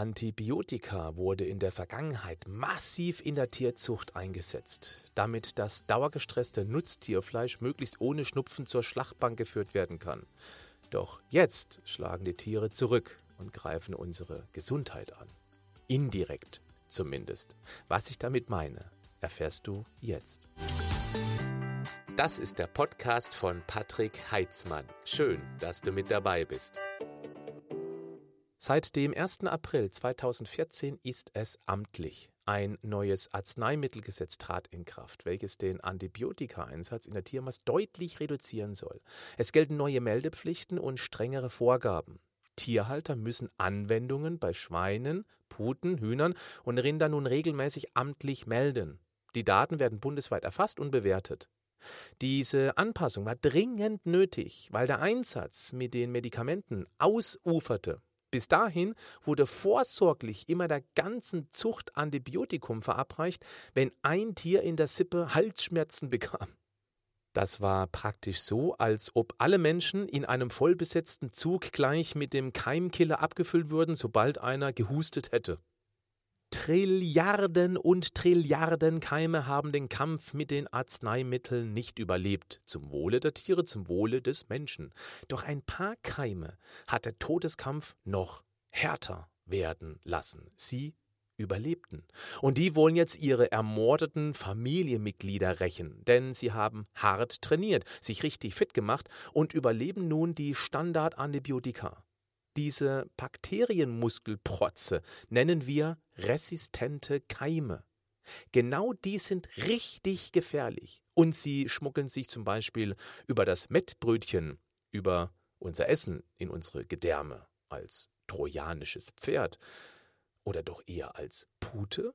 Antibiotika wurde in der Vergangenheit massiv in der Tierzucht eingesetzt, damit das dauergestresste Nutztierfleisch möglichst ohne Schnupfen zur Schlachtbank geführt werden kann. Doch jetzt schlagen die Tiere zurück und greifen unsere Gesundheit an. Indirekt zumindest. Was ich damit meine, erfährst du jetzt. Das ist der Podcast von Patrick Heitzmann. Schön, dass du mit dabei bist. Seit dem 1. April 2014 ist es amtlich. Ein neues Arzneimittelgesetz trat in Kraft, welches den Antibiotikaeinsatz in der Tiermast deutlich reduzieren soll. Es gelten neue Meldepflichten und strengere Vorgaben. Tierhalter müssen Anwendungen bei Schweinen, Puten, Hühnern und Rindern nun regelmäßig amtlich melden. Die Daten werden bundesweit erfasst und bewertet. Diese Anpassung war dringend nötig, weil der Einsatz mit den Medikamenten ausuferte. Bis dahin wurde vorsorglich immer der ganzen Zucht Antibiotikum verabreicht, wenn ein Tier in der Sippe Halsschmerzen bekam. Das war praktisch so, als ob alle Menschen in einem vollbesetzten Zug gleich mit dem Keimkiller abgefüllt würden, sobald einer gehustet hätte. Trilliarden und Trilliarden Keime haben den Kampf mit den Arzneimitteln nicht überlebt, zum Wohle der Tiere, zum Wohle des Menschen. Doch ein paar Keime hat der Todeskampf noch härter werden lassen. Sie überlebten. Und die wollen jetzt ihre ermordeten Familienmitglieder rächen, denn sie haben hart trainiert, sich richtig fit gemacht und überleben nun die Standardantibiotika. Diese Bakterienmuskelprotze nennen wir resistente Keime. Genau die sind richtig gefährlich und sie schmuggeln sich zum Beispiel über das Mettbrötchen, über unser Essen in unsere Gedärme als trojanisches Pferd oder doch eher als Pute?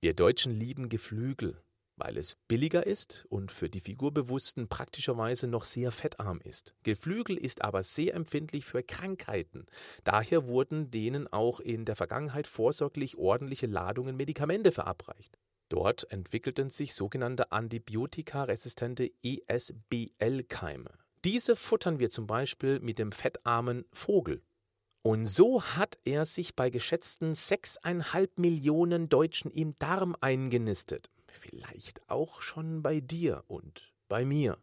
Wir Deutschen lieben Geflügel, weil es billiger ist und für die Figurbewussten praktischerweise noch sehr fettarm ist. Geflügel ist aber sehr empfindlich für Krankheiten. Daher wurden denen auch in der Vergangenheit vorsorglich ordentliche Ladungen Medikamente verabreicht. Dort entwickelten sich sogenannte antibiotikaresistente ESBL-Keime. Diese futtern wir zum Beispiel mit dem fettarmen Vogel. Und so hat er sich bei geschätzten sechseinhalb Millionen Deutschen im Darm eingenistet. Vielleicht auch schon bei dir und bei mir.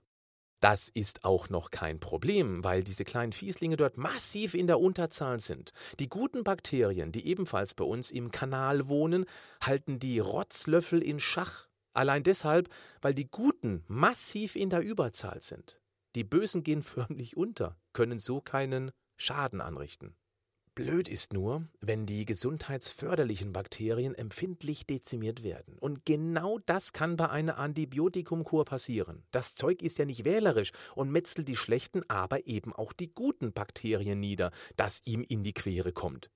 Das ist auch noch kein Problem, weil diese kleinen Fieslinge dort massiv in der Unterzahl sind. Die guten Bakterien, die ebenfalls bei uns im Kanal wohnen, halten die Rotzlöffel in Schach. Allein deshalb, weil die guten massiv in der Überzahl sind. Die Bösen gehen förmlich unter, können so keinen Schaden anrichten. Blöd ist nur, wenn die gesundheitsförderlichen Bakterien empfindlich dezimiert werden. Und genau das kann bei einer Antibiotikumkur passieren. Das Zeug ist ja nicht wählerisch und metzelt die schlechten, aber eben auch die guten Bakterien nieder, das ihm in die Quere kommt.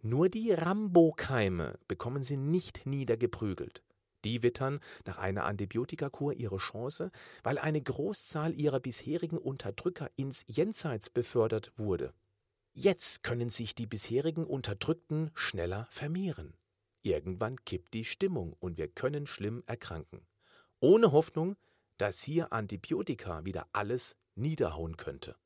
Nur die Rambo-Keime bekommen sie nicht niedergeprügelt. Die wittern nach einer Antibiotikakur ihre Chance, weil eine Großzahl ihrer bisherigen Unterdrücker ins Jenseits befördert wurde. Jetzt können sich die bisherigen Unterdrückten schneller vermehren. Irgendwann kippt die Stimmung und wir können schlimm erkranken. Ohne Hoffnung, dass hier Antibiotika wieder alles niederhauen könnte.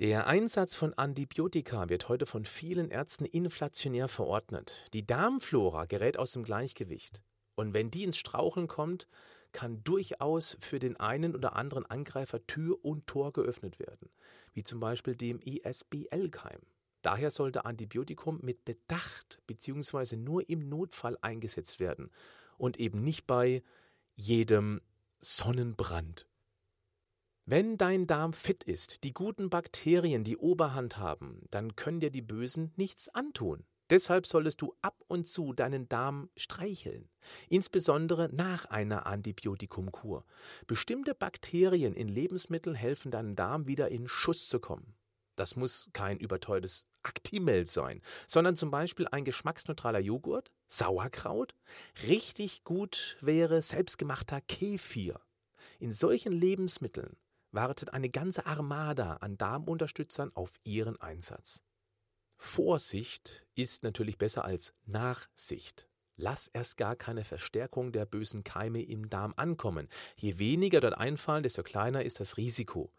Der Einsatz von Antibiotika wird heute von vielen Ärzten inflationär verordnet. Die Darmflora gerät aus dem Gleichgewicht. Und wenn die ins Straucheln kommt, kann durchaus für den einen oder anderen Angreifer Tür und Tor geöffnet werden, wie zum Beispiel dem ISBL-Keim. Daher sollte Antibiotikum mit Bedacht bzw. nur im Notfall eingesetzt werden und eben nicht bei jedem Sonnenbrand. Wenn dein Darm fit ist, die guten Bakterien die Oberhand haben, dann können dir die Bösen nichts antun. Deshalb solltest du ab und zu deinen Darm streicheln, insbesondere nach einer Antibiotikumkur. Bestimmte Bakterien in Lebensmitteln helfen deinem Darm wieder in Schuss zu kommen. Das muss kein überteuertes Actimel sein, sondern zum Beispiel ein geschmacksneutraler Joghurt, Sauerkraut. Richtig gut wäre selbstgemachter Kefir. In solchen Lebensmitteln wartet eine ganze Armada an Darmunterstützern auf ihren Einsatz. Vorsicht ist natürlich besser als Nachsicht. Lass erst gar keine Verstärkung der bösen Keime im Darm ankommen. Je weniger dort einfallen, desto kleiner ist das Risiko.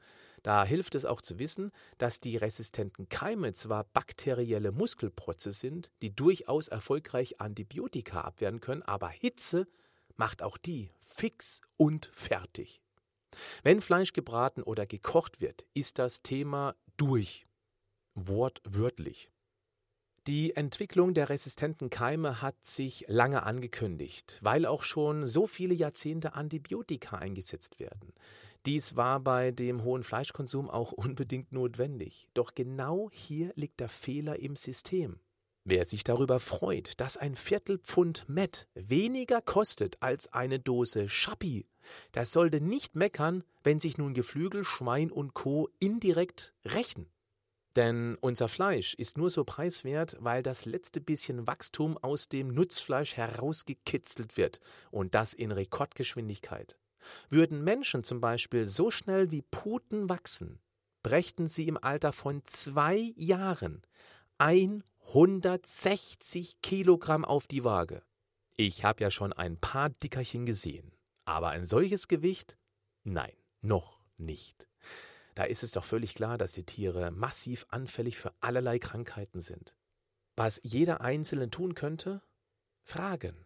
Da hilft es auch zu wissen, dass die resistenten Keime zwar bakterielle Muskelprotze sind, die durchaus erfolgreich Antibiotika abwehren können, aber Hitze macht auch die fix und fertig. Wenn Fleisch gebraten oder gekocht wird, ist das Thema durch. Wortwörtlich. Die Entwicklung der resistenten Keime hat sich lange angekündigt, weil auch schon so viele Jahrzehnte Antibiotika eingesetzt werden. Dies war bei dem hohen Fleischkonsum auch unbedingt notwendig. Doch genau hier liegt der Fehler im System. Wer sich darüber freut, dass ein Viertelpfund Met weniger kostet als eine Dose Schappi, der sollte nicht meckern, wenn sich nun Geflügel, Schwein und Co. indirekt rächen. Denn unser Fleisch ist nur so preiswert, weil das letzte bisschen Wachstum aus dem Nutzfleisch herausgekitzelt wird und das in Rekordgeschwindigkeit. Würden Menschen zum Beispiel so schnell wie Puten wachsen, brächten sie im Alter von zwei Jahren 160 Kilogramm auf die Waage. Ich habe ja schon ein paar Dickerchen gesehen, aber ein solches Gewicht? Nein, noch nicht. Da ist es doch völlig klar, dass die Tiere massiv anfällig für allerlei Krankheiten sind. Was jeder Einzelne tun könnte? Fragen.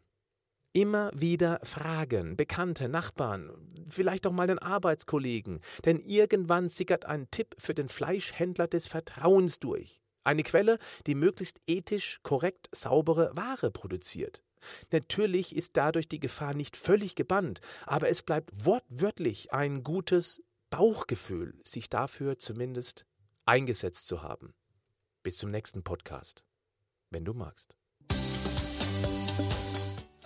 Immer wieder fragen, Bekannte, Nachbarn, vielleicht auch mal den Arbeitskollegen, denn irgendwann sickert ein Tipp für den Fleischhändler des Vertrauens durch. Eine Quelle, die möglichst ethisch korrekt saubere Ware produziert. Natürlich ist dadurch die Gefahr nicht völlig gebannt, aber es bleibt wortwörtlich ein gutes Bauchgefühl, sich dafür zumindest eingesetzt zu haben. Bis zum nächsten Podcast, wenn du magst.